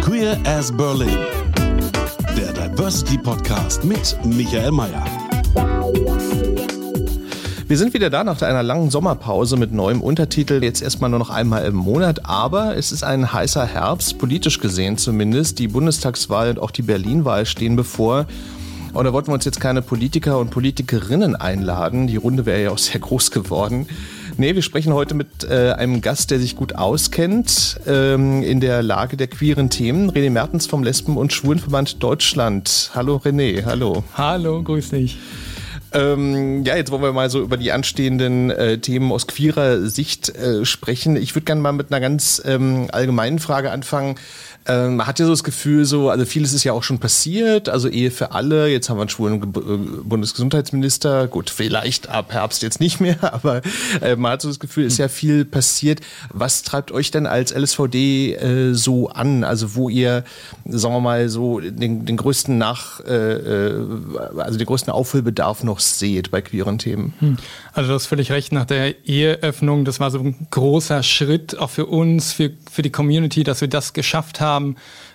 Queer as Berlin. Der Diversity Podcast mit Michael Mayer. Wir sind wieder da nach einer langen Sommerpause mit neuem Untertitel, jetzt erstmal nur noch einmal im Monat, aber es ist ein heißer Herbst, politisch gesehen zumindest. Die Bundestagswahl und auch die Berlin-Wahl stehen bevor. Und da wollten wir uns jetzt keine Politiker und Politikerinnen einladen. Die Runde wäre ja auch sehr groß geworden. Nee, wir sprechen heute mit äh, einem Gast, der sich gut auskennt ähm, in der Lage der queeren Themen. René Mertens vom Lesben- und Schwulenverband Deutschland. Hallo René, hallo. Hallo, grüß dich. Ähm, ja, jetzt wollen wir mal so über die anstehenden äh, Themen aus queerer Sicht äh, sprechen. Ich würde gerne mal mit einer ganz ähm, allgemeinen Frage anfangen. Ähm, man hat ja so das Gefühl, so, also vieles ist ja auch schon passiert, also Ehe für alle, jetzt haben wir einen schwulen Ge äh, Bundesgesundheitsminister, gut, vielleicht ab Herbst jetzt nicht mehr, aber äh, man hat so das Gefühl, ist ja viel passiert. Was treibt euch denn als LSVD äh, so an? Also wo ihr, sagen wir mal, so den, den größten Nach, äh, äh also den größten Aufholbedarf noch seht bei queeren Themen? Hm. Also du hast völlig recht, nach der Eheöffnung, das war so ein großer Schritt auch für uns, für, für die Community, dass wir das geschafft haben.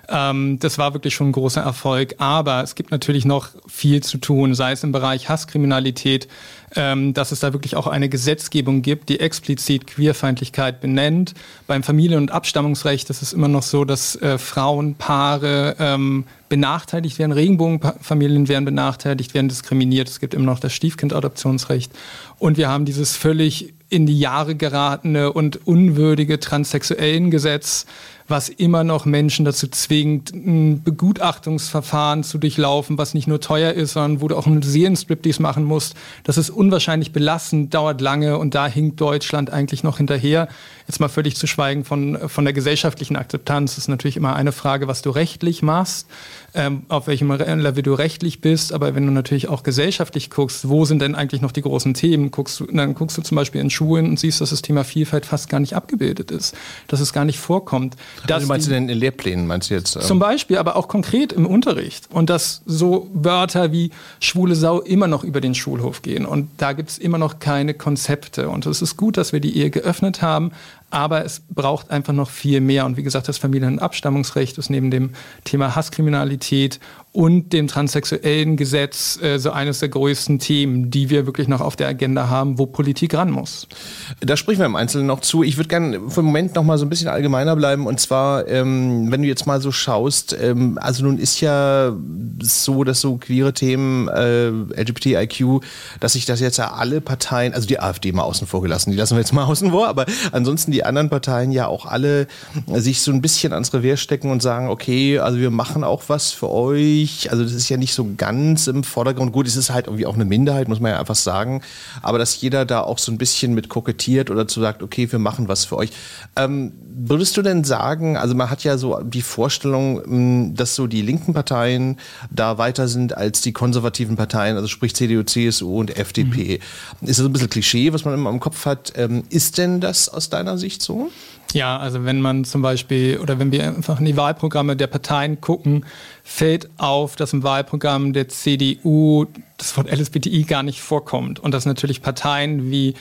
Ähm, das war wirklich schon ein großer Erfolg. Aber es gibt natürlich noch viel zu tun, sei es im Bereich Hasskriminalität, ähm, dass es da wirklich auch eine Gesetzgebung gibt, die explizit Queerfeindlichkeit benennt. Beim Familien- und Abstammungsrecht ist es immer noch so, dass äh, Frauen, Paare ähm, benachteiligt werden, Regenbogenfamilien werden benachteiligt, werden diskriminiert. Es gibt immer noch das Stiefkindadoptionsrecht. Und wir haben dieses völlig in die Jahre geratene und unwürdige transsexuellen Gesetz, was immer noch Menschen dazu zwingt, ein Begutachtungsverfahren zu durchlaufen, was nicht nur teuer ist, sondern wo du auch einen Seelenstriptease machen musst. Das ist unwahrscheinlich belastend, dauert lange und da hinkt Deutschland eigentlich noch hinterher. Jetzt mal völlig zu schweigen von, von der gesellschaftlichen Akzeptanz. Das ist natürlich immer eine Frage, was du rechtlich machst, ähm, auf welchem Level du rechtlich bist. Aber wenn du natürlich auch gesellschaftlich guckst, wo sind denn eigentlich noch die großen Themen, guckst du, dann guckst du zum Beispiel in Schulen und siehst, dass das Thema Vielfalt fast gar nicht abgebildet ist, dass es gar nicht vorkommt. Also meinst du denn in Lehrplänen, meinst du jetzt? Ähm zum Beispiel, aber auch konkret im Unterricht. Und dass so Wörter wie schwule Sau immer noch über den Schulhof gehen. Und da gibt es immer noch keine Konzepte. Und es ist gut, dass wir die Ehe geöffnet haben, aber es braucht einfach noch viel mehr. Und wie gesagt, das Familien- und Abstammungsrecht ist neben dem Thema Hasskriminalität und dem transsexuellen Gesetz äh, so eines der größten Themen, die wir wirklich noch auf der Agenda haben, wo Politik ran muss. Da sprechen wir im Einzelnen noch zu. Ich würde gerne für den Moment noch mal so ein bisschen allgemeiner bleiben. Und zwar, ähm, wenn du jetzt mal so schaust, ähm, also nun ist ja so, dass so queere Themen, äh, LGBTIQ, dass sich das jetzt ja alle Parteien, also die AfD mal außen vor gelassen, die lassen wir jetzt mal außen vor, aber ansonsten die anderen Parteien ja auch alle sich so ein bisschen ans Revier stecken und sagen, okay, also wir machen auch was für euch. Also das ist ja nicht so ganz im Vordergrund. Gut, es ist halt irgendwie auch eine Minderheit, muss man ja einfach sagen. Aber dass jeder da auch so ein bisschen mit kokettiert oder zu sagt, okay, wir machen was für euch. Ähm, würdest du denn sagen, also man hat ja so die Vorstellung, hm, dass so die linken Parteien da weiter sind als die konservativen Parteien, also sprich CDU, CSU und FDP. Mhm. Ist das ein bisschen Klischee, was man immer im Kopf hat? Ähm, ist denn das aus deiner Sicht so? Ja, also wenn man zum Beispiel oder wenn wir einfach in die Wahlprogramme der Parteien gucken, fällt auf, dass im Wahlprogramm der CDU das Wort LSBTI gar nicht vorkommt. Und dass natürlich Parteien wie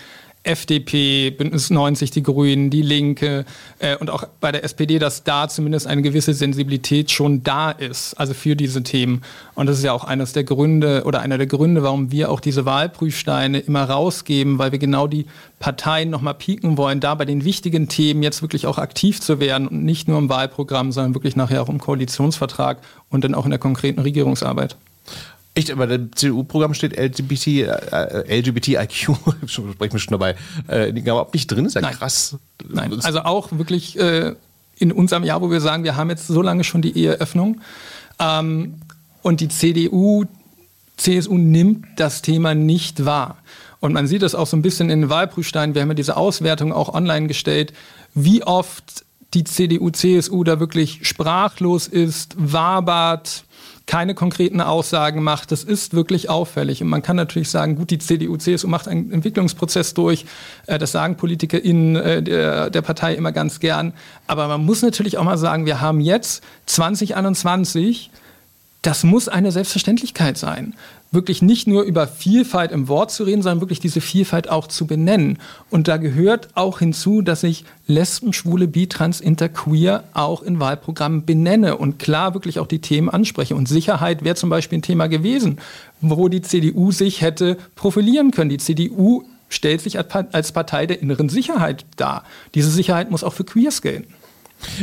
FDP, Bündnis 90, die Grünen, die Linke äh, und auch bei der SPD, dass da zumindest eine gewisse Sensibilität schon da ist, also für diese Themen. Und das ist ja auch eines der Gründe oder einer der Gründe, warum wir auch diese Wahlprüfsteine immer rausgeben, weil wir genau die Parteien nochmal pieken wollen, da bei den wichtigen Themen jetzt wirklich auch aktiv zu werden und nicht nur im Wahlprogramm, sondern wirklich nachher auch im Koalitionsvertrag und dann auch in der konkreten Regierungsarbeit. Echt, aber im CDU-Programm steht LGBT, äh, LGBTIQ, spreche mich schon dabei, äh, überhaupt nicht drin, ist ja Nein. krass. Nein, also auch wirklich äh, in unserem Jahr, wo wir sagen, wir haben jetzt so lange schon die Eheöffnung ähm, und die CDU, CSU nimmt das Thema nicht wahr. Und man sieht es auch so ein bisschen in den Wahlprüfsteinen. Wir haben ja diese Auswertung auch online gestellt, wie oft die CDU, CSU da wirklich sprachlos ist, wabert, keine konkreten Aussagen macht. Das ist wirklich auffällig. Und man kann natürlich sagen, gut, die CDU, CSU macht einen Entwicklungsprozess durch. Äh, das sagen PolitikerInnen äh, der, der Partei immer ganz gern. Aber man muss natürlich auch mal sagen, wir haben jetzt 2021 das muss eine Selbstverständlichkeit sein wirklich nicht nur über Vielfalt im Wort zu reden, sondern wirklich diese Vielfalt auch zu benennen. Und da gehört auch hinzu, dass ich Lesben, Schwule, Bi, Trans, Interqueer auch in Wahlprogrammen benenne und klar wirklich auch die Themen anspreche. Und Sicherheit wäre zum Beispiel ein Thema gewesen, wo die CDU sich hätte profilieren können. Die CDU stellt sich als Partei der inneren Sicherheit dar. Diese Sicherheit muss auch für Queers gelten.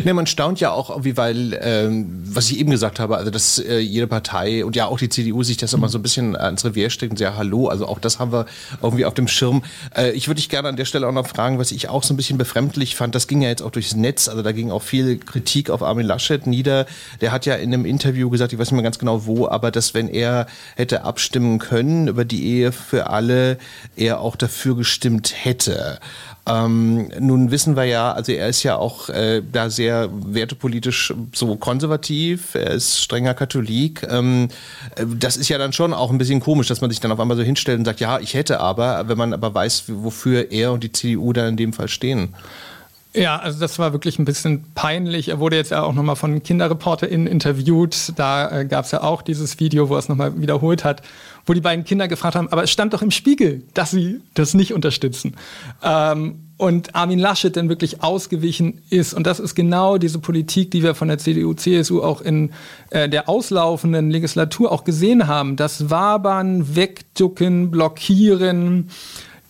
Ne, man staunt ja auch, wie weil, ähm, was ich eben gesagt habe, also dass äh, jede Partei und ja auch die CDU sich das immer so ein bisschen ans Revier steckt und sehr hallo, also auch das haben wir irgendwie auf dem Schirm. Äh, ich würde dich gerne an der Stelle auch noch fragen, was ich auch so ein bisschen befremdlich fand, das ging ja jetzt auch durchs Netz, also da ging auch viel Kritik auf Armin Laschet nieder. Der hat ja in einem Interview gesagt, ich weiß nicht mehr ganz genau wo, aber dass wenn er hätte abstimmen können über die Ehe für alle, er auch dafür gestimmt hätte. Ähm, nun wissen wir ja, also er ist ja auch äh, da sehr wertepolitisch so konservativ, er ist strenger Katholik. Ähm, äh, das ist ja dann schon auch ein bisschen komisch, dass man sich dann auf einmal so hinstellt und sagt, ja, ich hätte aber, wenn man aber weiß, wofür er und die CDU dann in dem Fall stehen. Ja, also das war wirklich ein bisschen peinlich. Er wurde jetzt ja auch nochmal von KinderreporterInnen interviewt. Da äh, gab es ja auch dieses Video, wo er es nochmal wiederholt hat, wo die beiden Kinder gefragt haben, aber es stand doch im Spiegel, dass sie das nicht unterstützen. Ähm, und Armin Laschet dann wirklich ausgewichen ist. Und das ist genau diese Politik, die wir von der CDU, CSU auch in äh, der auslaufenden Legislatur auch gesehen haben. Das Wabern, Wegducken, Blockieren,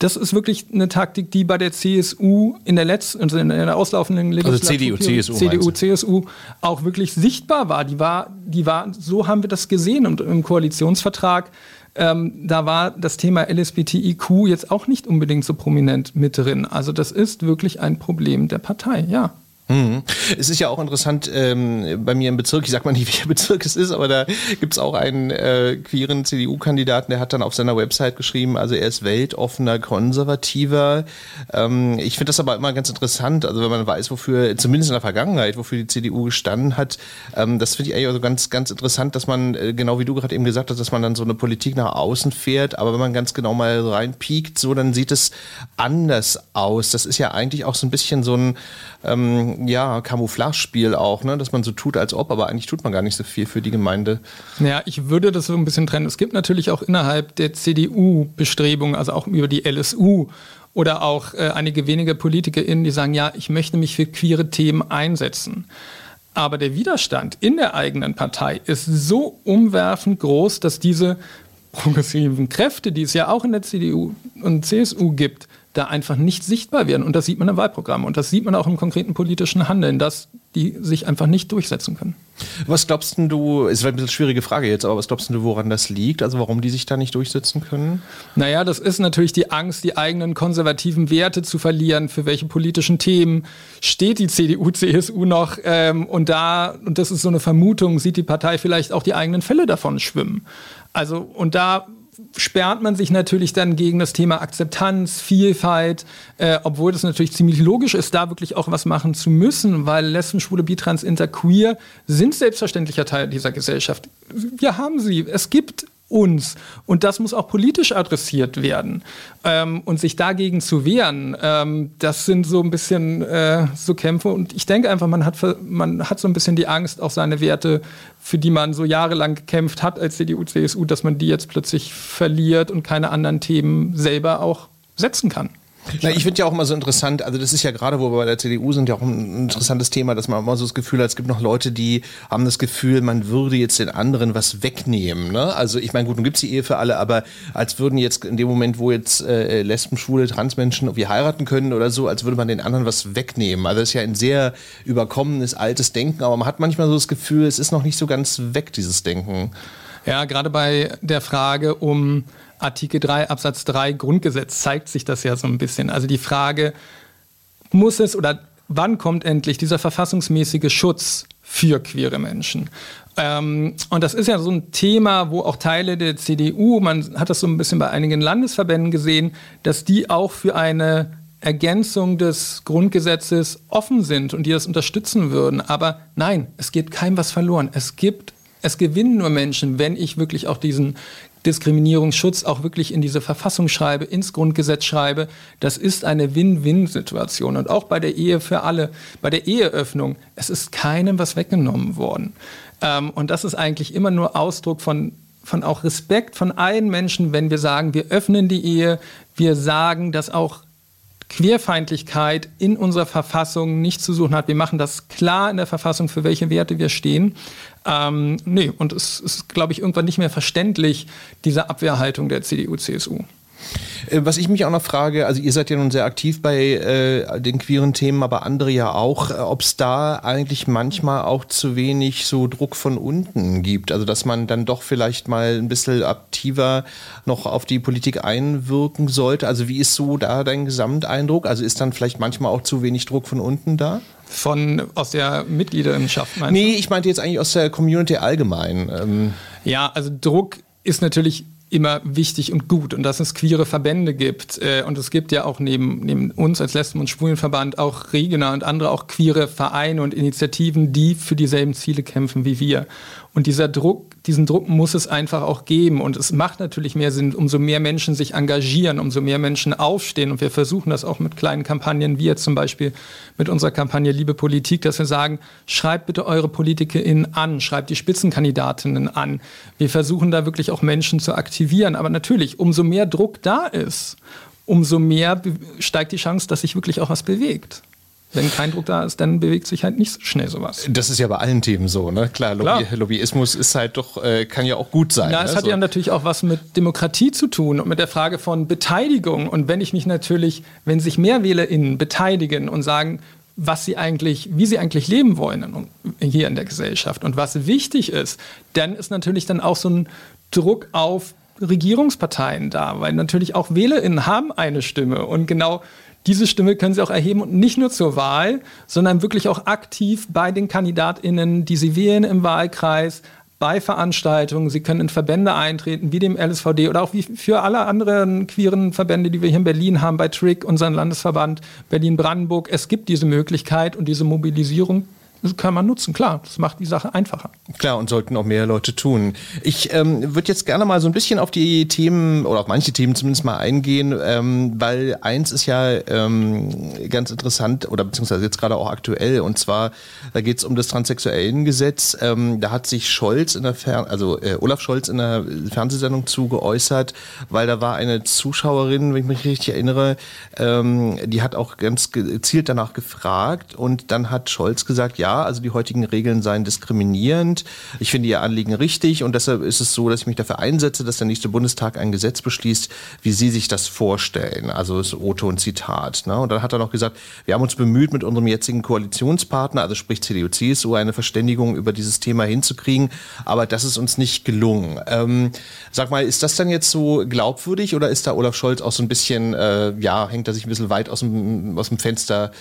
das ist wirklich eine Taktik, die bei der CSU in der letzten, also in der auslaufenden Legislatur, also CDU, CSU, CDU, CSU auch wirklich sichtbar war. Die war, die war, so haben wir das gesehen und im Koalitionsvertrag. Ähm, da war das Thema LSBTIQ jetzt auch nicht unbedingt so prominent mit drin. Also das ist wirklich ein Problem der Partei, ja. Mhm. Es ist ja auch interessant ähm, bei mir im Bezirk, ich sag mal nicht, welcher Bezirk es ist, aber da gibt es auch einen äh, queeren CDU-Kandidaten, der hat dann auf seiner Website geschrieben, also er ist weltoffener Konservativer. Ähm, ich finde das aber immer ganz interessant, also wenn man weiß, wofür, zumindest in der Vergangenheit, wofür die CDU gestanden hat, ähm, das finde ich eigentlich also ganz, ganz interessant, dass man, äh, genau wie du gerade eben gesagt hast, dass man dann so eine Politik nach außen fährt, aber wenn man ganz genau mal reinpiekt, so, dann sieht es anders aus. Das ist ja eigentlich auch so ein bisschen so ein ähm, ja, Camouflage-Spiel auch, ne? dass man so tut, als ob, aber eigentlich tut man gar nicht so viel für die Gemeinde. Ja, ich würde das so ein bisschen trennen. Es gibt natürlich auch innerhalb der CDU Bestrebungen, also auch über die LSU oder auch äh, einige wenige PolitikerInnen, die sagen, ja, ich möchte mich für queere Themen einsetzen. Aber der Widerstand in der eigenen Partei ist so umwerfend groß, dass diese progressiven Kräfte, die es ja auch in der CDU und CSU gibt, da einfach nicht sichtbar werden. Und das sieht man im Wahlprogramm. Und das sieht man auch im konkreten politischen Handeln, dass die sich einfach nicht durchsetzen können. Was glaubst du, ist bisschen eine schwierige Frage jetzt, aber was glaubst du, woran das liegt? Also warum die sich da nicht durchsetzen können? Naja, das ist natürlich die Angst, die eigenen konservativen Werte zu verlieren. Für welche politischen Themen steht die CDU, CSU noch? Ähm, und da, und das ist so eine Vermutung, sieht die Partei vielleicht auch die eigenen Fälle davon schwimmen. Also, und da sperrt man sich natürlich dann gegen das Thema Akzeptanz, Vielfalt, äh, obwohl das natürlich ziemlich logisch ist, da wirklich auch was machen zu müssen, weil Lesben, Schwule, Bitrans, Interqueer sind selbstverständlicher Teil dieser Gesellschaft. Wir haben sie. Es gibt uns. Und das muss auch politisch adressiert werden. Ähm, und sich dagegen zu wehren, ähm, das sind so ein bisschen äh, so Kämpfe. Und ich denke einfach, man hat, man hat so ein bisschen die Angst, auch seine Werte, für die man so jahrelang gekämpft hat als CDU, CSU, dass man die jetzt plötzlich verliert und keine anderen Themen selber auch setzen kann. Na, ich finde ja auch immer so interessant, also das ist ja gerade, wo wir bei der CDU sind, ja auch ein interessantes Thema, dass man immer so das Gefühl hat, es gibt noch Leute, die haben das Gefühl, man würde jetzt den anderen was wegnehmen. Ne? Also ich meine, gut, nun gibt es die Ehe für alle, aber als würden jetzt in dem Moment, wo jetzt äh, Lesben, Schwule, Transmenschen irgendwie heiraten können oder so, als würde man den anderen was wegnehmen. Also das ist ja ein sehr überkommenes, altes Denken, aber man hat manchmal so das Gefühl, es ist noch nicht so ganz weg, dieses Denken. Ja, gerade bei der Frage um Artikel 3 Absatz 3 Grundgesetz zeigt sich das ja so ein bisschen. Also die Frage, muss es oder wann kommt endlich dieser verfassungsmäßige Schutz für queere Menschen? Ähm, und das ist ja so ein Thema, wo auch Teile der CDU, man hat das so ein bisschen bei einigen Landesverbänden gesehen, dass die auch für eine Ergänzung des Grundgesetzes offen sind und die das unterstützen würden. Aber nein, es geht keinem was verloren. Es gibt, es gewinnen nur Menschen, wenn ich wirklich auch diesen Diskriminierungsschutz auch wirklich in diese Verfassung schreibe, ins Grundgesetz schreibe. Das ist eine Win-Win-Situation. Und auch bei der Ehe für alle, bei der Eheöffnung, es ist keinem was weggenommen worden. Ähm, und das ist eigentlich immer nur Ausdruck von von auch Respekt von allen Menschen, wenn wir sagen, wir öffnen die Ehe, wir sagen, dass auch Queerfeindlichkeit in unserer Verfassung nicht zu suchen hat. Wir machen das klar in der Verfassung, für welche Werte wir stehen. Ähm, nee, und es ist, glaube ich, irgendwann nicht mehr verständlich, diese Abwehrhaltung der CDU-CSU. Äh, was ich mich auch noch frage, also ihr seid ja nun sehr aktiv bei äh, den queeren Themen, aber andere ja auch, äh, ob es da eigentlich manchmal auch zu wenig so Druck von unten gibt. Also dass man dann doch vielleicht mal ein bisschen aktiver noch auf die Politik einwirken sollte. Also wie ist so da dein Gesamteindruck? Also ist dann vielleicht manchmal auch zu wenig Druck von unten da? Von aus der Mitgliederschaft meinst Nee, du? ich meinte jetzt eigentlich aus der Community allgemein. Ähm ja, also Druck ist natürlich immer wichtig und gut und dass es queere Verbände gibt. Äh, und es gibt ja auch neben, neben uns als Lesben- und Schwulenverband auch Regina und andere auch queere Vereine und Initiativen, die für dieselben Ziele kämpfen wie wir. Und dieser Druck, diesen Druck muss es einfach auch geben. Und es macht natürlich mehr Sinn, umso mehr Menschen sich engagieren, umso mehr Menschen aufstehen. Und wir versuchen das auch mit kleinen Kampagnen, wie jetzt zum Beispiel mit unserer Kampagne Liebe Politik, dass wir sagen, schreibt bitte eure PolitikerInnen an, schreibt die Spitzenkandidatinnen an. Wir versuchen da wirklich auch Menschen zu aktivieren. Aber natürlich, umso mehr Druck da ist, umso mehr steigt die Chance, dass sich wirklich auch was bewegt wenn kein Druck da ist, dann bewegt sich halt nicht so schnell sowas. Das ist ja bei allen Themen so, ne? Klar, Lobby, Klar. Lobbyismus ist halt doch, äh, kann ja auch gut sein. Ja, es ne? hat so. ja natürlich auch was mit Demokratie zu tun und mit der Frage von Beteiligung. Und wenn ich mich natürlich, wenn sich mehr WählerInnen beteiligen und sagen, was sie eigentlich, wie sie eigentlich leben wollen hier in der Gesellschaft und was wichtig ist, dann ist natürlich dann auch so ein Druck auf Regierungsparteien da, weil natürlich auch WählerInnen haben eine Stimme und genau diese Stimme können Sie auch erheben und nicht nur zur Wahl, sondern wirklich auch aktiv bei den KandidatInnen, die Sie wählen im Wahlkreis, bei Veranstaltungen. Sie können in Verbände eintreten, wie dem LSVD oder auch wie für alle anderen queeren Verbände, die wir hier in Berlin haben, bei TRIC, unseren Landesverband Berlin-Brandenburg. Es gibt diese Möglichkeit und diese Mobilisierung das kann man nutzen, klar. Das macht die Sache einfacher. Klar, und sollten auch mehr Leute tun. Ich ähm, würde jetzt gerne mal so ein bisschen auf die Themen oder auf manche Themen zumindest mal eingehen, ähm, weil eins ist ja ähm, ganz interessant oder beziehungsweise jetzt gerade auch aktuell und zwar, da geht es um das Transsexuellengesetz. Ähm, da hat sich Scholz in der Fer also äh, Olaf Scholz in der Fernsehsendung zu geäußert, weil da war eine Zuschauerin, wenn ich mich richtig erinnere, ähm, die hat auch ganz gezielt danach gefragt und dann hat Scholz gesagt, ja, also die heutigen Regeln seien diskriminierend. Ich finde Ihr Anliegen richtig und deshalb ist es so, dass ich mich dafür einsetze, dass der nächste Bundestag ein Gesetz beschließt, wie Sie sich das vorstellen. Also das Otto und Zitat. Ne? Und dann hat er noch gesagt, wir haben uns bemüht, mit unserem jetzigen Koalitionspartner, also sprich CDU, CSU, eine Verständigung über dieses Thema hinzukriegen, aber das ist uns nicht gelungen. Ähm, sag mal, ist das dann jetzt so glaubwürdig oder ist da Olaf Scholz auch so ein bisschen, äh, ja, hängt er sich ein bisschen weit aus dem, aus dem Fenster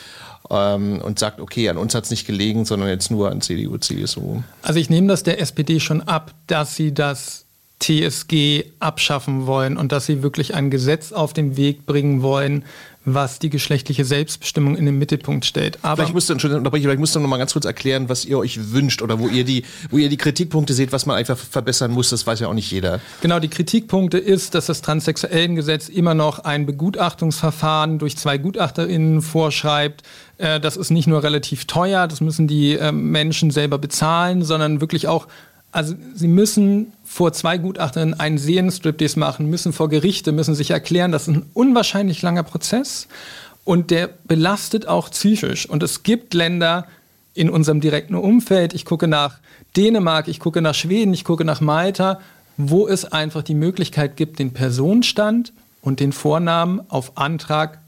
ähm, und sagt, okay, an uns hat es nicht gelegen, sondern jetzt nur an CDU, CSU. Also ich nehme das der SPD schon ab, dass sie das TSG abschaffen wollen und dass sie wirklich ein Gesetz auf den Weg bringen wollen, was die geschlechtliche Selbstbestimmung in den Mittelpunkt stellt. Aber vielleicht musst du, vielleicht musst du noch mal ganz kurz erklären, was ihr euch wünscht oder wo ihr die, wo ihr die Kritikpunkte seht, was man einfach verbessern muss. Das weiß ja auch nicht jeder. Genau, die Kritikpunkte ist, dass das Transsexuellengesetz immer noch ein Begutachtungsverfahren durch zwei GutachterInnen vorschreibt. Äh, das ist nicht nur relativ teuer, das müssen die äh, Menschen selber bezahlen, sondern wirklich auch also sie müssen vor zwei Gutachterinnen einen Seelenstriptease machen, müssen vor Gerichte, müssen sich erklären, das ist ein unwahrscheinlich langer Prozess und der belastet auch psychisch. Und es gibt Länder in unserem direkten Umfeld, ich gucke nach Dänemark, ich gucke nach Schweden, ich gucke nach Malta, wo es einfach die Möglichkeit gibt, den Personenstand und den Vornamen auf Antrag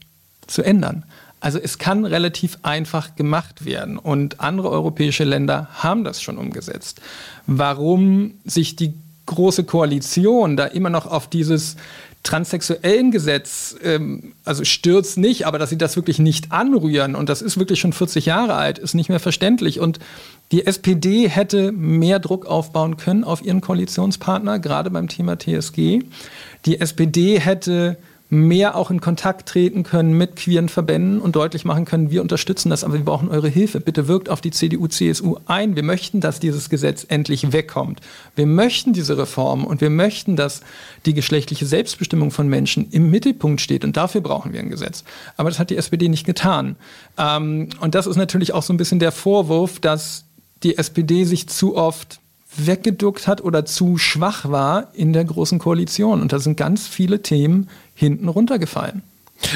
zu ändern. Also es kann relativ einfach gemacht werden und andere europäische Länder haben das schon umgesetzt. Warum sich die große Koalition da immer noch auf dieses transsexuellen Gesetz, ähm, also stürzt nicht, aber dass sie das wirklich nicht anrühren und das ist wirklich schon 40 Jahre alt, ist nicht mehr verständlich. Und die SPD hätte mehr Druck aufbauen können auf ihren Koalitionspartner, gerade beim Thema TSG. Die SPD hätte mehr auch in Kontakt treten können mit queeren Verbänden und deutlich machen können, wir unterstützen das, aber wir brauchen eure Hilfe. Bitte wirkt auf die CDU, CSU ein. Wir möchten, dass dieses Gesetz endlich wegkommt. Wir möchten diese Reform und wir möchten, dass die geschlechtliche Selbstbestimmung von Menschen im Mittelpunkt steht und dafür brauchen wir ein Gesetz. Aber das hat die SPD nicht getan. Ähm, und das ist natürlich auch so ein bisschen der Vorwurf, dass die SPD sich zu oft weggeduckt hat oder zu schwach war in der Großen Koalition. Und da sind ganz viele Themen hinten runtergefallen.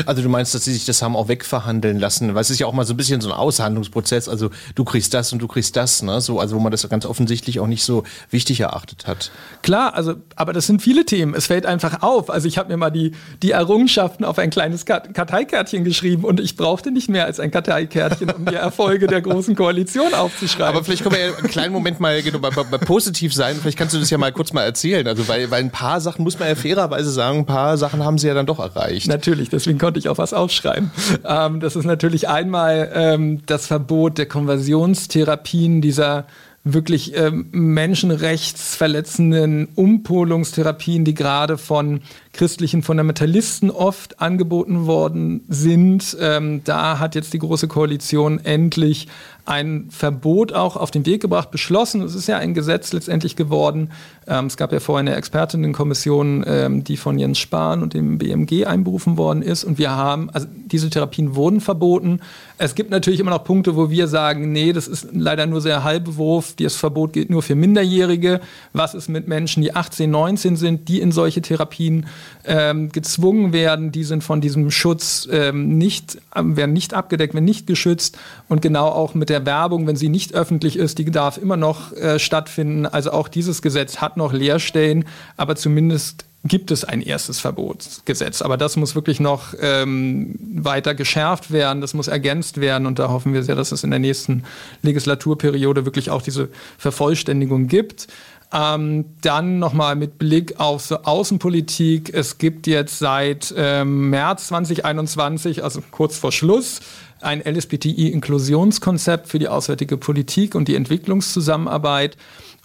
Also du meinst, dass sie sich das haben auch wegverhandeln lassen, weil es ist ja auch mal so ein bisschen so ein Aushandlungsprozess, also du kriegst das und du kriegst das, ne? So, also wo man das ganz offensichtlich auch nicht so wichtig erachtet hat. Klar, also, aber das sind viele Themen. Es fällt einfach auf. Also ich habe mir mal die, die Errungenschaften auf ein kleines Karteikärtchen geschrieben und ich brauchte nicht mehr als ein Karteikärtchen, um die Erfolge der Großen Koalition aufzuschreiben. Aber vielleicht können wir ja einen kleinen Moment mal genau, bei, bei, bei positiv sein. Vielleicht kannst du das ja mal kurz mal erzählen. Also weil, weil ein paar Sachen muss man ja fairerweise sagen, ein paar Sachen haben sie ja dann doch erreicht. Natürlich, deswegen deswegen konnte ich auch was aufschreiben. Ähm, das ist natürlich einmal ähm, das Verbot der Konversionstherapien, dieser wirklich ähm, menschenrechtsverletzenden Umpolungstherapien, die gerade von christlichen Fundamentalisten oft angeboten worden sind. Ähm, da hat jetzt die Große Koalition endlich ein Verbot auch auf den Weg gebracht, beschlossen. Es ist ja ein Gesetz letztendlich geworden. Ähm, es gab ja vorher eine Expertinnenkommission, ähm, die von Jens Spahn und dem BMG einberufen worden ist. Und wir haben, also diese Therapien wurden verboten. Es gibt natürlich immer noch Punkte, wo wir sagen, nee, das ist leider nur sehr halbe Wurf. Das Verbot gilt nur für Minderjährige. Was ist mit Menschen, die 18, 19 sind, die in solche Therapien ähm, gezwungen werden? Die sind von diesem Schutz ähm, nicht, werden nicht abgedeckt, werden nicht geschützt. Und genau auch mit der der Werbung, wenn sie nicht öffentlich ist, die darf immer noch äh, stattfinden. Also auch dieses Gesetz hat noch Leerstellen, aber zumindest gibt es ein erstes Verbotsgesetz. Aber das muss wirklich noch ähm, weiter geschärft werden, das muss ergänzt werden und da hoffen wir sehr, dass es in der nächsten Legislaturperiode wirklich auch diese Vervollständigung gibt. Ähm, dann nochmal mit Blick auf so Außenpolitik. Es gibt jetzt seit ähm, März 2021, also kurz vor Schluss, ein LSBTI-Inklusionskonzept für die auswärtige Politik und die Entwicklungszusammenarbeit.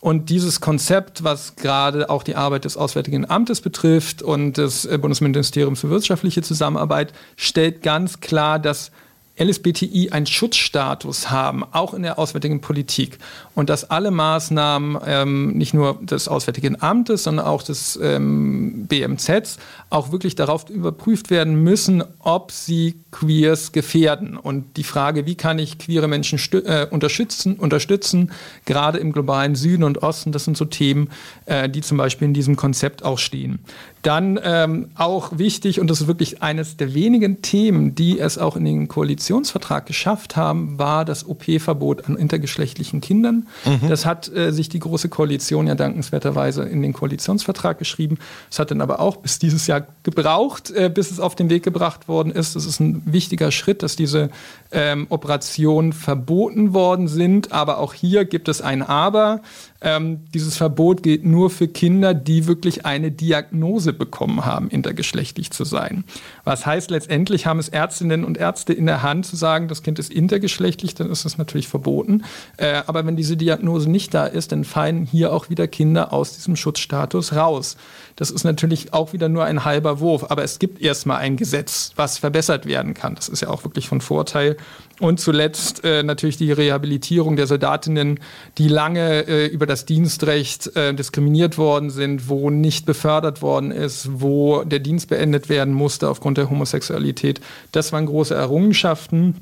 Und dieses Konzept, was gerade auch die Arbeit des Auswärtigen Amtes betrifft und des äh, Bundesministeriums für wirtschaftliche Zusammenarbeit, stellt ganz klar, dass LSBTI einen Schutzstatus haben, auch in der auswärtigen Politik. Und dass alle Maßnahmen ähm, nicht nur des Auswärtigen Amtes, sondern auch des ähm, BMZs auch wirklich darauf überprüft werden müssen, ob sie Queers gefährden. Und die Frage, wie kann ich queere Menschen äh, unterstützen, unterstützen, gerade im globalen Süden und Osten, das sind so Themen, äh, die zum Beispiel in diesem Konzept auch stehen. Dann ähm, auch wichtig, und das ist wirklich eines der wenigen Themen, die es auch in den Koalitionsvertrag geschafft haben, war das OP-Verbot an intergeschlechtlichen Kindern. Mhm. Das hat äh, sich die Große Koalition ja dankenswerterweise in den Koalitionsvertrag geschrieben. Es hat dann aber auch bis dieses Jahr gebraucht, äh, bis es auf den Weg gebracht worden ist. Das ist ein wichtiger Schritt, dass diese ähm, Operationen verboten worden sind. Aber auch hier gibt es ein Aber. Ähm, dieses Verbot gilt nur für Kinder, die wirklich eine Diagnose bekommen haben, intergeschlechtlich zu sein. Was heißt letztendlich haben es Ärztinnen und Ärzte in der Hand zu sagen, das Kind ist intergeschlechtlich, dann ist das natürlich verboten. Äh, aber wenn diese Diagnose nicht da ist, dann fallen hier auch wieder Kinder aus diesem Schutzstatus raus. Das ist natürlich auch wieder nur ein halber Wurf, aber es gibt erstmal ein Gesetz, was verbessert werden kann. Das ist ja auch wirklich von Vorteil. Und zuletzt äh, natürlich die Rehabilitierung der Soldatinnen, die lange äh, über das Dienstrecht äh, diskriminiert worden sind, wo nicht befördert worden ist, wo der Dienst beendet werden musste aufgrund der Homosexualität. Das waren große Errungenschaften.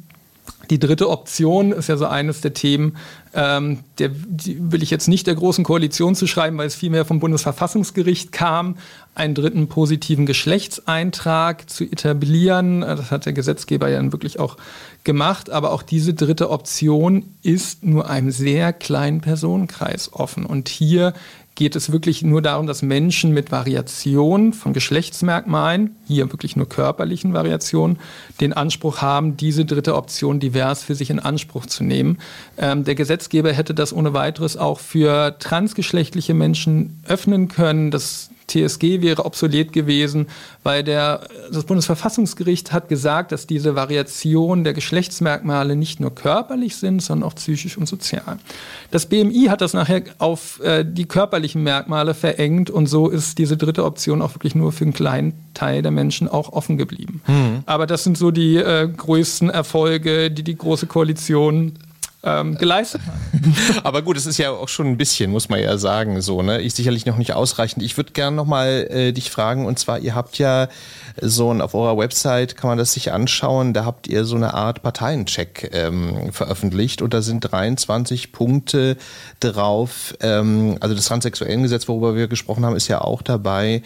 Die dritte Option ist ja so eines der Themen, ähm, der will ich jetzt nicht der Großen Koalition zu schreiben, weil es vielmehr vom Bundesverfassungsgericht kam, einen dritten positiven Geschlechtseintrag zu etablieren. Das hat der Gesetzgeber ja dann wirklich auch gemacht. Aber auch diese dritte Option ist nur einem sehr kleinen Personenkreis offen. Und hier geht es wirklich nur darum, dass Menschen mit Variation von Geschlechtsmerkmalen, hier wirklich nur körperlichen Variationen, den Anspruch haben, diese dritte Option divers für sich in Anspruch zu nehmen. Ähm, der Gesetzgeber hätte das ohne weiteres auch für transgeschlechtliche Menschen öffnen können. Das TSG wäre obsolet gewesen, weil der, das Bundesverfassungsgericht hat gesagt, dass diese Variation der Geschlechtsmerkmale nicht nur körperlich sind, sondern auch psychisch und sozial. Das BMI hat das nachher auf äh, die körperlichen Merkmale verengt und so ist diese dritte Option auch wirklich nur für einen kleinen Teil der Menschen auch offen geblieben. Mhm. Aber das sind so die äh, größten Erfolge, die die Große Koalition ähm, geleistet hat. Aber gut, es ist ja auch schon ein bisschen, muss man ja sagen, so, ne? Ich sicherlich noch nicht ausreichend. Ich würde gerne nochmal äh, dich fragen, und zwar, ihr habt ja so ein, auf eurer Website kann man das sich anschauen, da habt ihr so eine Art Parteiencheck ähm, veröffentlicht und da sind 23 Punkte drauf. Ähm, also das Transsexuellengesetz, worüber wir gesprochen haben, ist ja auch dabei.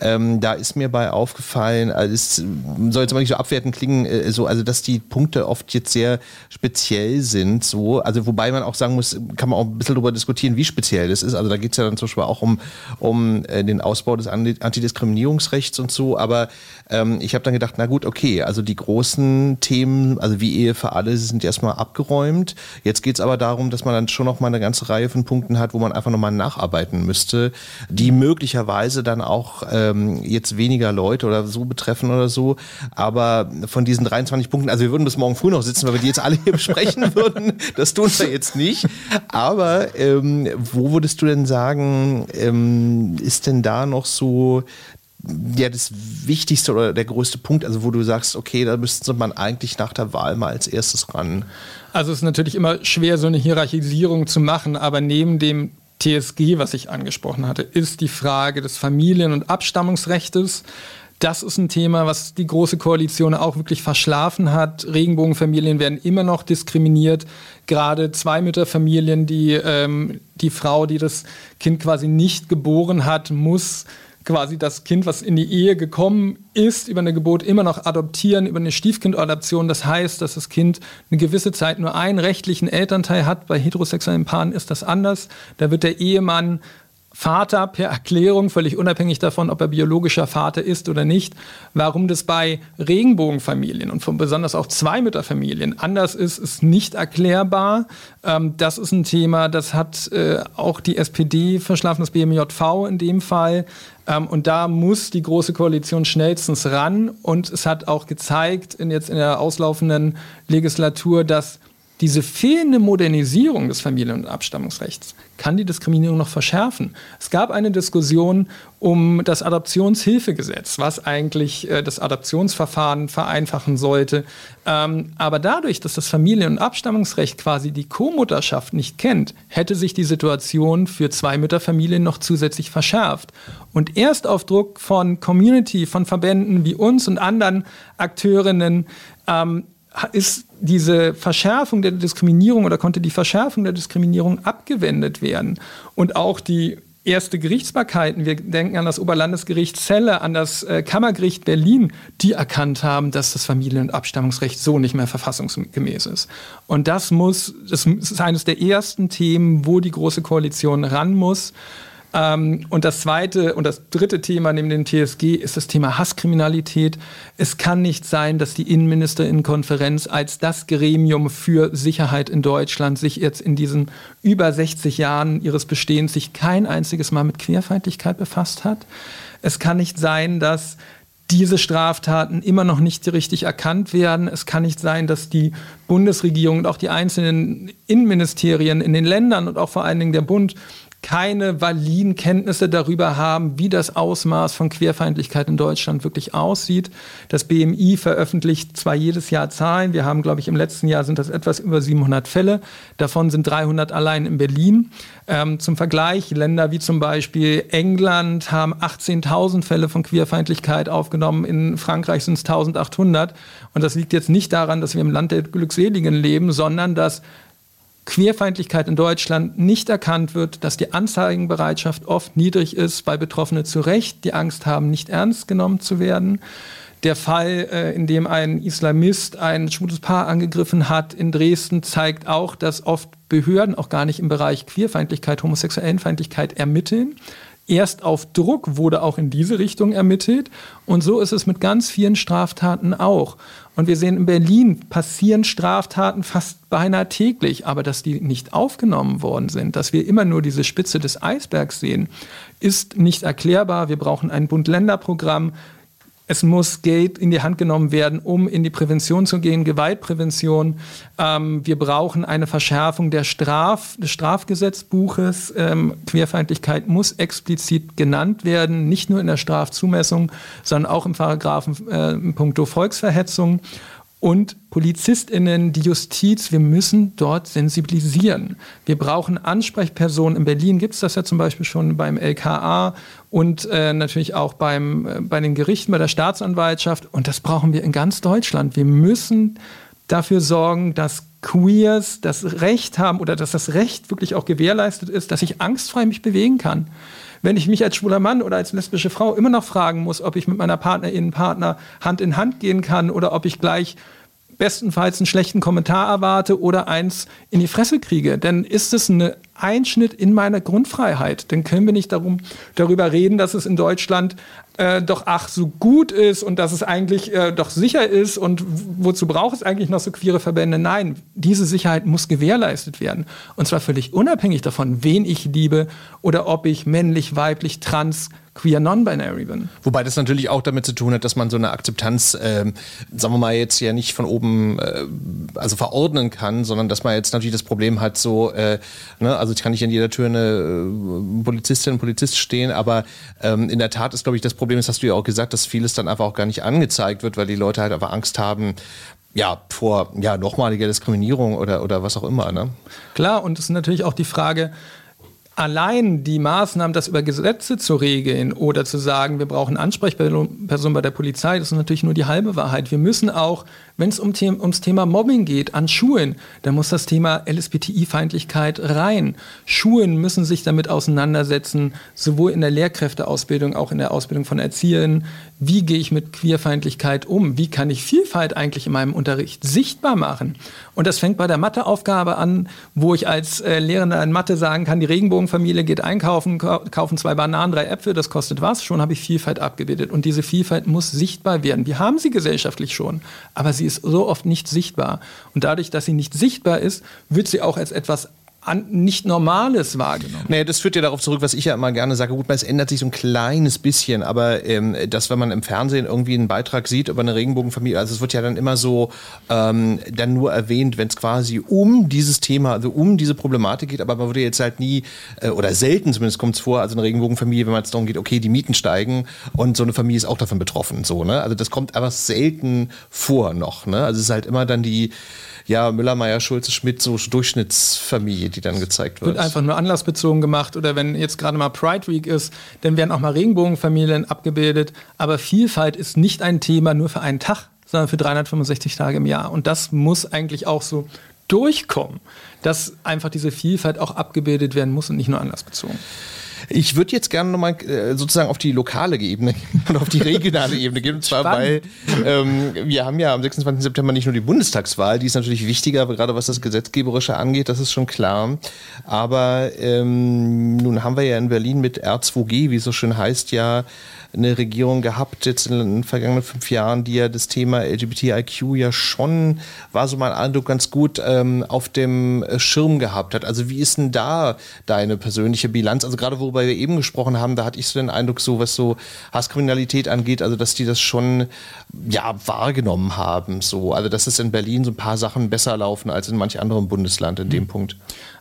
Ähm, da ist mir bei aufgefallen, also es soll jetzt mal nicht so abwertend klingen, äh, so, also dass die Punkte oft jetzt sehr speziell sind, so, also wobei man auch sagen muss, kann man auch ein bisschen darüber diskutieren, wie speziell das ist. Also da geht es ja dann zum Beispiel auch um, um äh, den Ausbau des Antidiskriminierungsrechts und so, aber ähm, ich habe dann gedacht, na gut, okay, also die großen Themen, also wie Ehe für alle, sind erstmal abgeräumt. Jetzt geht es aber darum, dass man dann schon noch mal eine ganze Reihe von Punkten hat, wo man einfach nochmal nacharbeiten müsste, die möglicherweise dann auch ähm, jetzt weniger Leute oder so betreffen oder so. Aber von diesen 23 Punkten, also wir würden bis morgen früh noch sitzen, weil wir die jetzt alle hier besprechen würden. Das tun wir jetzt nicht. Aber ähm, wo würdest du denn sagen, ähm, ist denn da noch so ja das Wichtigste oder der größte Punkt, also wo du sagst, okay, da müsste man eigentlich nach der Wahl mal als erstes ran? Also es ist natürlich immer schwer, so eine Hierarchisierung zu machen, aber neben dem TSG, was ich angesprochen hatte, ist die Frage des Familien- und Abstammungsrechts. Das ist ein Thema, was die Große Koalition auch wirklich verschlafen hat. Regenbogenfamilien werden immer noch diskriminiert. Gerade Zweimütterfamilien, die ähm, die Frau, die das Kind quasi nicht geboren hat, muss quasi das Kind, was in die Ehe gekommen ist, über eine Geburt immer noch adoptieren, über eine Stiefkindadoption. Das heißt, dass das Kind eine gewisse Zeit nur einen rechtlichen Elternteil hat. Bei heterosexuellen Paaren ist das anders. Da wird der Ehemann Vater per Erklärung, völlig unabhängig davon, ob er biologischer Vater ist oder nicht. Warum das bei Regenbogenfamilien und von besonders auch Zweimütterfamilien anders ist, ist nicht erklärbar. Ähm, das ist ein Thema, das hat äh, auch die SPD verschlafen, das BMJV in dem Fall. Ähm, und da muss die Große Koalition schnellstens ran. Und es hat auch gezeigt, in jetzt in der auslaufenden Legislatur, dass diese fehlende Modernisierung des Familien- und Abstammungsrechts kann die Diskriminierung noch verschärfen. Es gab eine Diskussion um das Adoptionshilfegesetz, was eigentlich äh, das Adoptionsverfahren vereinfachen sollte. Ähm, aber dadurch, dass das Familien- und Abstammungsrecht quasi die Co-Mutterschaft nicht kennt, hätte sich die Situation für Zweimütterfamilien noch zusätzlich verschärft. Und erst auf Druck von Community, von Verbänden wie uns und anderen Akteurinnen ähm, ist diese Verschärfung der Diskriminierung oder konnte die Verschärfung der Diskriminierung abgewendet werden. Und auch die erste Gerichtsbarkeiten, wir denken an das Oberlandesgericht Celle, an das äh, Kammergericht Berlin, die erkannt haben, dass das Familien- und Abstammungsrecht so nicht mehr verfassungsgemäß ist. Und das muss, das ist eines der ersten Themen, wo die Große Koalition ran muss. Ähm, und das zweite und das dritte Thema neben dem TSG ist das Thema Hasskriminalität. Es kann nicht sein, dass die Innenministerinnenkonferenz als das Gremium für Sicherheit in Deutschland sich jetzt in diesen über 60 Jahren ihres Bestehens sich kein einziges Mal mit Queerfeindlichkeit befasst hat. Es kann nicht sein, dass diese Straftaten immer noch nicht richtig erkannt werden. Es kann nicht sein, dass die Bundesregierung und auch die einzelnen Innenministerien in den Ländern und auch vor allen Dingen der Bund keine validen Kenntnisse darüber haben, wie das Ausmaß von Querfeindlichkeit in Deutschland wirklich aussieht. Das BMI veröffentlicht zwar jedes Jahr Zahlen, wir haben, glaube ich, im letzten Jahr sind das etwas über 700 Fälle, davon sind 300 allein in Berlin. Ähm, zum Vergleich, Länder wie zum Beispiel England haben 18.000 Fälle von Queerfeindlichkeit aufgenommen, in Frankreich sind es 1.800 und das liegt jetzt nicht daran, dass wir im Land der Glückseligen leben, sondern dass Queerfeindlichkeit in Deutschland nicht erkannt wird, dass die Anzeigenbereitschaft oft niedrig ist, weil Betroffene zu Recht die Angst haben, nicht ernst genommen zu werden. Der Fall, äh, in dem ein Islamist ein schwules Paar angegriffen hat in Dresden, zeigt auch, dass oft Behörden auch gar nicht im Bereich Queerfeindlichkeit, Homosexuellenfeindlichkeit ermitteln. Erst auf Druck wurde auch in diese Richtung ermittelt. Und so ist es mit ganz vielen Straftaten auch. Und wir sehen in Berlin passieren Straftaten fast beinahe täglich, aber dass die nicht aufgenommen worden sind, dass wir immer nur diese Spitze des Eisbergs sehen, ist nicht erklärbar. Wir brauchen ein Bund-Länder-Programm. Es muss Geld in die Hand genommen werden, um in die Prävention zu gehen, Gewaltprävention. Ähm, wir brauchen eine Verschärfung der Straf, des Strafgesetzbuches. Ähm, Querfeindlichkeit muss explizit genannt werden, nicht nur in der Strafzumessung, sondern auch im Paragraphen äh, in puncto Volksverhetzung und PolizistInnen, die Justiz, wir müssen dort sensibilisieren. Wir brauchen Ansprechpersonen. In Berlin gibt es das ja zum Beispiel schon beim LKA und äh, natürlich auch beim, äh, bei den Gerichten, bei der Staatsanwaltschaft. Und das brauchen wir in ganz Deutschland. Wir müssen dafür sorgen, dass Queers das Recht haben oder dass das Recht wirklich auch gewährleistet ist, dass ich angstfrei mich bewegen kann wenn ich mich als schwuler Mann oder als lesbische Frau immer noch fragen muss, ob ich mit meiner Partnerin, Partner Hand in Hand gehen kann oder ob ich gleich bestenfalls einen schlechten Kommentar erwarte oder eins in die Fresse kriege, dann ist es ein Einschnitt in meine Grundfreiheit. Dann können wir nicht darum, darüber reden, dass es in Deutschland äh, doch ach so gut ist und dass es eigentlich äh, doch sicher ist und wozu braucht es eigentlich noch so queere Verbände? Nein, diese Sicherheit muss gewährleistet werden. Und zwar völlig unabhängig davon, wen ich liebe oder ob ich männlich, weiblich, trans, queer non-binary bin. Wobei das natürlich auch damit zu tun hat, dass man so eine Akzeptanz, ähm, sagen wir mal, jetzt ja nicht von oben äh, also verordnen kann, sondern dass man jetzt natürlich das Problem hat, so, äh, ne, also ich kann nicht an jeder Tür eine äh, Polizistin, ein Polizist stehen, aber ähm, in der Tat ist, glaube ich, das Problem, das hast du ja auch gesagt, dass vieles dann einfach auch gar nicht angezeigt wird, weil die Leute halt einfach Angst haben, ja, vor ja, nochmaliger Diskriminierung oder, oder was auch immer. Ne? Klar, und es ist natürlich auch die Frage, allein die Maßnahmen, das über Gesetze zu regeln oder zu sagen, wir brauchen Ansprechpersonen bei der Polizei, das ist natürlich nur die halbe Wahrheit. Wir müssen auch, wenn es um The ums Thema Mobbing geht, an Schulen, da muss das Thema LSBTI-Feindlichkeit rein. Schulen müssen sich damit auseinandersetzen, sowohl in der Lehrkräfteausbildung, auch in der Ausbildung von Erziehern. Wie gehe ich mit Queerfeindlichkeit um? Wie kann ich Vielfalt eigentlich in meinem Unterricht sichtbar machen? Und das fängt bei der Matheaufgabe an, wo ich als äh, Lehrender in Mathe sagen kann, die Regenbogenfamilie geht einkaufen, kaufen zwei Bananen, drei Äpfel, das kostet was? Schon habe ich Vielfalt abgebildet. Und diese Vielfalt muss sichtbar werden. Wir haben sie gesellschaftlich schon, aber sie ist so oft nicht sichtbar. Und dadurch, dass sie nicht sichtbar ist, wird sie auch als etwas an, nicht Normales wahrgenommen. Nee, das führt ja darauf zurück, was ich ja immer gerne sage. Gut, es ändert sich so ein kleines bisschen, aber ähm, dass, wenn man im Fernsehen irgendwie einen Beitrag sieht über eine Regenbogenfamilie, also es wird ja dann immer so ähm, dann nur erwähnt, wenn es quasi um dieses Thema, also um diese Problematik geht, aber man würde jetzt halt nie, äh, oder selten zumindest kommt es vor, also eine Regenbogenfamilie, wenn man jetzt darum geht, okay, die Mieten steigen und so eine Familie ist auch davon betroffen. So, ne? Also das kommt aber selten vor noch. Ne? Also es ist halt immer dann die ja, Müller, Meier, Schulze, Schmidt, so Durchschnittsfamilie, die dann gezeigt wird. Wird einfach nur anlassbezogen gemacht oder wenn jetzt gerade mal Pride Week ist, dann werden auch mal Regenbogenfamilien abgebildet. Aber Vielfalt ist nicht ein Thema nur für einen Tag, sondern für 365 Tage im Jahr. Und das muss eigentlich auch so durchkommen, dass einfach diese Vielfalt auch abgebildet werden muss und nicht nur anlassbezogen. Ich würde jetzt gerne nochmal äh, sozusagen auf die lokale Ebene und auf die regionale Ebene gehen. Und zwar, Spannend. weil ähm, wir haben ja am 26. September nicht nur die Bundestagswahl, die ist natürlich wichtiger, gerade was das Gesetzgeberische angeht, das ist schon klar. Aber ähm, nun haben wir ja in Berlin mit R2G, wie es so schön heißt, ja eine Regierung gehabt, jetzt in den vergangenen fünf Jahren, die ja das Thema LGBTIQ ja schon, war so mein Eindruck, ganz gut ähm, auf dem Schirm gehabt hat. Also wie ist denn da deine persönliche Bilanz? Also gerade worüber wir eben gesprochen haben, da hatte ich so den Eindruck, so was so Hasskriminalität angeht, also dass die das schon ja wahrgenommen haben. So. Also dass es in Berlin so ein paar Sachen besser laufen als in manch anderem Bundesland in dem mhm. Punkt.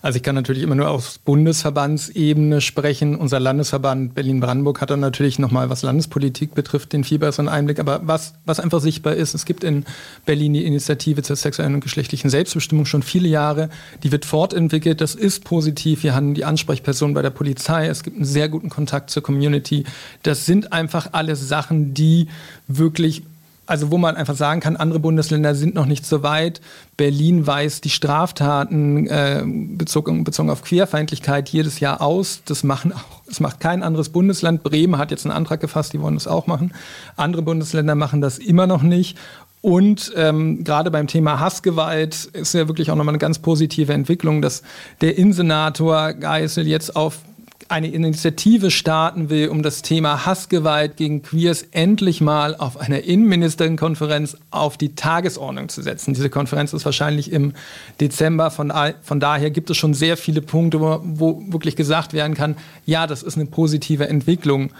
Also ich kann natürlich immer nur auf Bundesverbandsebene sprechen. Unser Landesverband Berlin-Brandenburg hat dann natürlich nochmal, was Landespolitik betrifft, den viel besseren Einblick. Aber was, was einfach sichtbar ist, es gibt in Berlin die Initiative zur sexuellen und geschlechtlichen Selbstbestimmung schon viele Jahre. Die wird fortentwickelt, das ist positiv. Wir haben die Ansprechperson bei der Polizei, es gibt einen sehr guten Kontakt zur Community. Das sind einfach alles Sachen, die wirklich also wo man einfach sagen kann, andere Bundesländer sind noch nicht so weit. Berlin weist die Straftaten äh, bezogen, bezogen auf Queerfeindlichkeit jedes Jahr aus. Das machen auch, das macht kein anderes Bundesland. Bremen hat jetzt einen Antrag gefasst, die wollen das auch machen. Andere Bundesländer machen das immer noch nicht. Und ähm, gerade beim Thema Hassgewalt ist ja wirklich auch nochmal eine ganz positive Entwicklung, dass der Innensenator Geisel jetzt auf eine Initiative starten will, um das Thema Hassgewalt gegen Queers endlich mal auf einer Innenministerinnenkonferenz auf die Tagesordnung zu setzen. Diese Konferenz ist wahrscheinlich im Dezember. Von, von daher gibt es schon sehr viele Punkte, wo, wo wirklich gesagt werden kann, ja, das ist eine positive Entwicklung.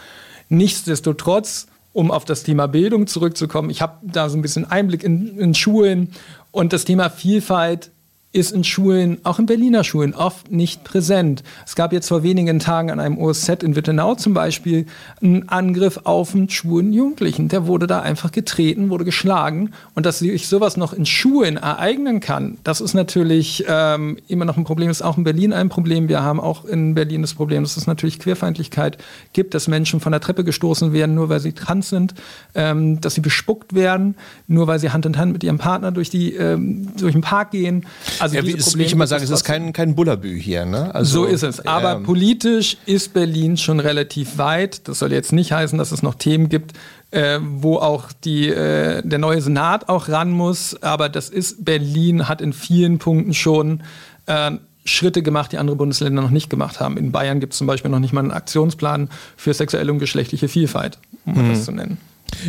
Nichtsdestotrotz, um auf das Thema Bildung zurückzukommen, ich habe da so ein bisschen Einblick in, in Schulen und das Thema Vielfalt ist in Schulen, auch in Berliner Schulen, oft nicht präsent. Es gab jetzt vor wenigen Tagen an einem OSZ in Wittenau zum Beispiel einen Angriff auf einen schwulen Jugendlichen. Der wurde da einfach getreten, wurde geschlagen. Und dass sich sowas noch in Schulen ereignen kann, das ist natürlich ähm, immer noch ein Problem. Das ist auch in Berlin ein Problem. Wir haben auch in Berlin das Problem, dass es natürlich Queerfeindlichkeit gibt, dass Menschen von der Treppe gestoßen werden, nur weil sie trans sind, ähm, dass sie bespuckt werden, nur weil sie Hand in Hand mit ihrem Partner durch, die, ähm, durch den Park gehen. Also ja, wie, wie ich immer sage, es ist kein, kein Bullabü hier. Ne? Also, so ist es. Aber ähm, politisch ist Berlin schon relativ weit. Das soll jetzt nicht heißen, dass es noch Themen gibt, äh, wo auch die, äh, der neue Senat auch ran muss. Aber das ist, Berlin hat in vielen Punkten schon äh, Schritte gemacht, die andere Bundesländer noch nicht gemacht haben. In Bayern gibt es zum Beispiel noch nicht mal einen Aktionsplan für sexuelle und geschlechtliche Vielfalt, um mhm. das zu nennen.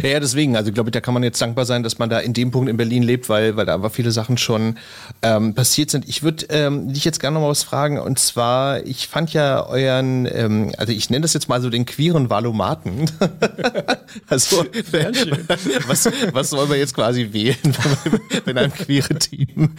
Ja, ja, deswegen. Also, glaube ich, da kann man jetzt dankbar sein, dass man da in dem Punkt in Berlin lebt, weil, weil da aber viele Sachen schon ähm, passiert sind. Ich würde ähm, dich jetzt gerne noch mal was fragen. Und zwar, ich fand ja euren, ähm, also ich nenne das jetzt mal so den queeren Valomaten. also, was, was soll man jetzt quasi wählen, wenn einem queere Team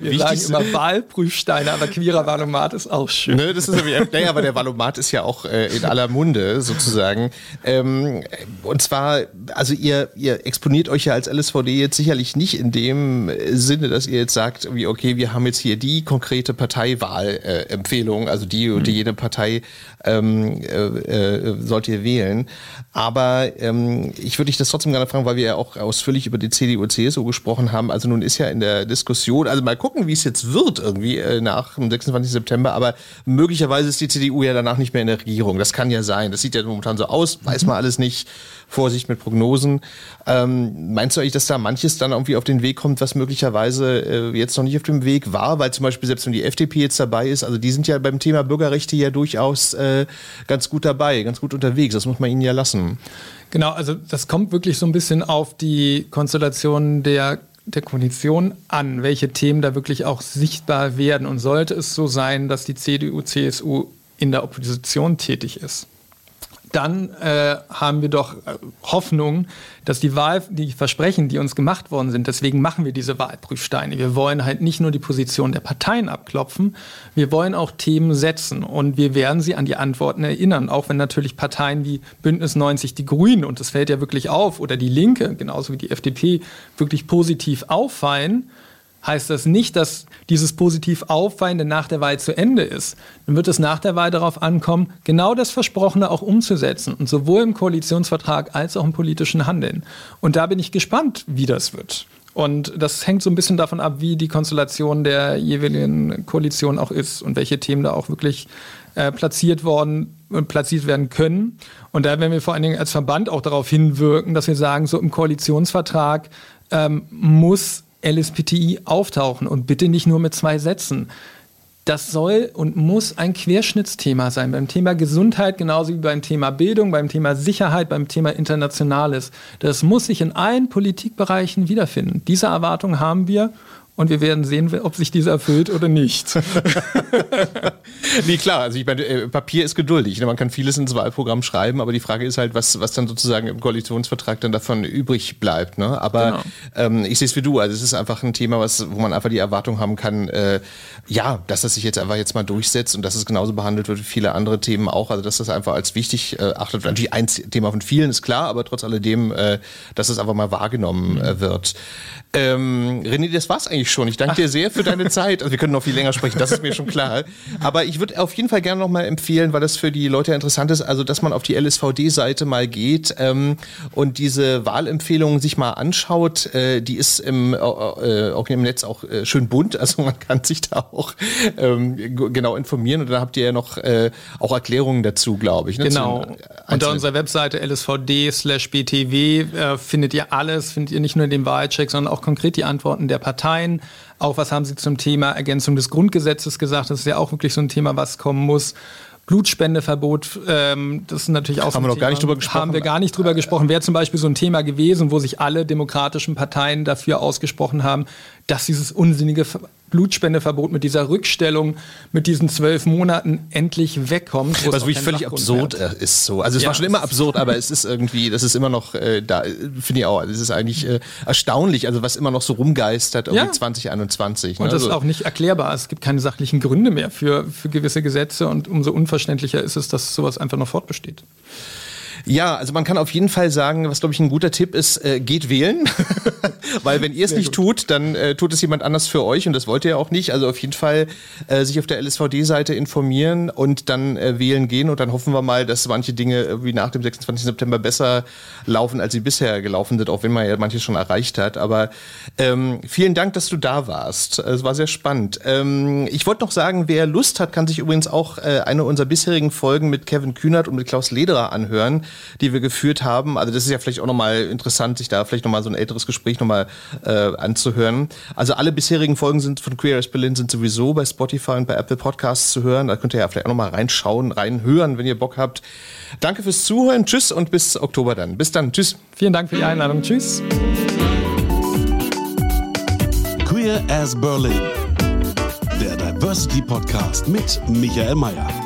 Wir sagen immer Wahlprüfsteine, aber queerer Valomat ist auch schön. Ne, das ist naja, aber der Valomat ist ja auch äh, in aller Munde sozusagen. Ähm, und zwar also ihr, ihr exponiert euch ja als LSVD jetzt sicherlich nicht in dem Sinne, dass ihr jetzt sagt, wie, okay, wir haben jetzt hier die konkrete Parteiwahlempfehlung, äh, also die und mhm. jede Partei ähm, äh, äh, sollt ihr wählen. Aber ähm, ich würde dich das trotzdem gerne fragen, weil wir ja auch ausführlich über die CDU, CSU gesprochen haben. Also nun ist ja in der Diskussion, also mal gucken, wie es jetzt wird irgendwie äh, nach dem 26. September, aber möglicherweise ist die CDU ja danach nicht mehr in der Regierung. Das kann ja sein. Das sieht ja momentan so aus, weiß man alles nicht. Vorsicht mit Prognosen. Ähm, meinst du eigentlich, dass da manches dann irgendwie auf den Weg kommt, was möglicherweise äh, jetzt noch nicht auf dem Weg war? Weil zum Beispiel selbst wenn die FDP jetzt dabei ist, also die sind ja beim Thema Bürgerrechte ja durchaus äh, ganz gut dabei, ganz gut unterwegs. Das muss man ihnen ja lassen. Genau, also das kommt wirklich so ein bisschen auf die Konstellation der der Koalition an, welche Themen da wirklich auch sichtbar werden. Und sollte es so sein, dass die CDU, CSU in der Opposition tätig ist, dann äh, haben wir doch äh, Hoffnung, dass die Wahl, die Versprechen, die uns gemacht worden sind, deswegen machen wir diese Wahlprüfsteine. Wir wollen halt nicht nur die Position der Parteien abklopfen, wir wollen auch Themen setzen und wir werden sie an die Antworten erinnern, auch wenn natürlich Parteien wie Bündnis 90, die Grünen, und das fällt ja wirklich auf, oder die Linke, genauso wie die FDP, wirklich positiv auffallen heißt das nicht, dass dieses positiv Auffallende nach der Wahl zu Ende ist. Dann wird es nach der Wahl darauf ankommen, genau das Versprochene auch umzusetzen. Und sowohl im Koalitionsvertrag als auch im politischen Handeln. Und da bin ich gespannt, wie das wird. Und das hängt so ein bisschen davon ab, wie die Konstellation der jeweiligen Koalition auch ist und welche Themen da auch wirklich äh, platziert worden äh, platziert werden können. Und da werden wir vor allen Dingen als Verband auch darauf hinwirken, dass wir sagen, so im Koalitionsvertrag ähm, muss LSPTI auftauchen und bitte nicht nur mit zwei Sätzen. Das soll und muss ein Querschnittsthema sein. Beim Thema Gesundheit genauso wie beim Thema Bildung, beim Thema Sicherheit, beim Thema Internationales. Das muss sich in allen Politikbereichen wiederfinden. Diese Erwartung haben wir und wir werden sehen, ob sich diese erfüllt oder nicht. nee, klar, also ich meine, äh, Papier ist geduldig. Ne? Man kann vieles ins Wahlprogramm schreiben, aber die Frage ist halt, was, was dann sozusagen im Koalitionsvertrag dann davon übrig bleibt. Ne? Aber genau. ähm, ich sehe es wie du, also es ist einfach ein Thema, was, wo man einfach die Erwartung haben kann, äh, ja, dass das sich jetzt einfach jetzt mal durchsetzt und dass es genauso behandelt wird wie viele andere Themen auch. Also dass das einfach als wichtig äh, achtet. Natürlich ein Thema von vielen ist klar, aber trotz alledem, äh, dass es einfach mal wahrgenommen äh, wird. Ähm, René, das war's eigentlich schon. Ich danke Ach. dir sehr für deine Zeit. Also wir können noch viel länger sprechen, das ist mir schon klar. Aber ich würde auf jeden Fall gerne noch mal empfehlen, weil das für die Leute interessant ist, also dass man auf die LSVD-Seite mal geht ähm, und diese Wahlempfehlungen sich mal anschaut. Äh, die ist im, äh, äh auch im Netz auch äh, schön bunt, also man kann sich da auch ähm, genau informieren und dann habt ihr ja noch äh, auch Erklärungen dazu, glaube ich. Ne? Genau. Unter unserer Webseite lsvd/btw äh, findet ihr alles, findet ihr nicht nur den Wahlcheck, sondern auch konkret die Antworten der Parteien. Auch was haben sie zum Thema Ergänzung des Grundgesetzes gesagt? Das ist ja auch wirklich so ein Thema, was kommen muss. Blutspendeverbot, ähm, das ist natürlich auch haben so wir noch gar nicht drüber gesprochen. Haben wir gar nicht drüber gesprochen. Wäre zum Beispiel so ein Thema gewesen, wo sich alle demokratischen Parteien dafür ausgesprochen haben, dass dieses unsinnige Blutspendeverbot mit dieser Rückstellung, mit diesen zwölf Monaten endlich wegkommt. Was wirklich völlig absurd wäre. ist so. Also es ja, war schon immer absurd, aber es ist irgendwie, das ist immer noch äh, da, finde ich auch. Es ist eigentlich äh, erstaunlich, also was immer noch so rumgeistert, irgendwie ja. 2021. Ne? Und das ist also auch nicht erklärbar. Es gibt keine sachlichen Gründe mehr für, für gewisse Gesetze und umso unverständlicher ist es, dass sowas einfach noch fortbesteht. Ja, also man kann auf jeden Fall sagen, was glaube ich ein guter Tipp ist, äh, geht wählen. Weil wenn ihr es nicht gut. tut, dann äh, tut es jemand anders für euch und das wollt ihr ja auch nicht. Also auf jeden Fall äh, sich auf der LSVD-Seite informieren und dann äh, wählen gehen und dann hoffen wir mal, dass manche Dinge wie nach dem 26. September besser laufen, als sie bisher gelaufen sind, auch wenn man ja manches schon erreicht hat. Aber ähm, vielen Dank, dass du da warst. Es war sehr spannend. Ähm, ich wollte noch sagen, wer Lust hat, kann sich übrigens auch äh, eine unserer bisherigen Folgen mit Kevin Kühnert und mit Klaus Lederer anhören die wir geführt haben. Also das ist ja vielleicht auch nochmal interessant, sich da vielleicht nochmal so ein älteres Gespräch nochmal äh, anzuhören. Also alle bisherigen Folgen sind von Queer as Berlin sind sowieso bei Spotify und bei Apple Podcasts zu hören. Da könnt ihr ja vielleicht auch nochmal reinschauen, reinhören, wenn ihr Bock habt. Danke fürs Zuhören. Tschüss und bis Oktober dann. Bis dann. Tschüss. Vielen Dank für die Einladung. Tschüss. Queer as Berlin. Der Diversity Podcast mit Michael Mayer.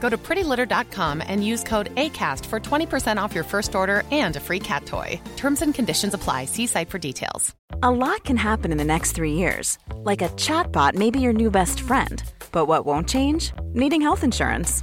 Go to prettylitter.com and use code ACAST for 20% off your first order and a free cat toy. Terms and conditions apply. See site for details. A lot can happen in the next three years. Like a chatbot may be your new best friend. But what won't change? Needing health insurance.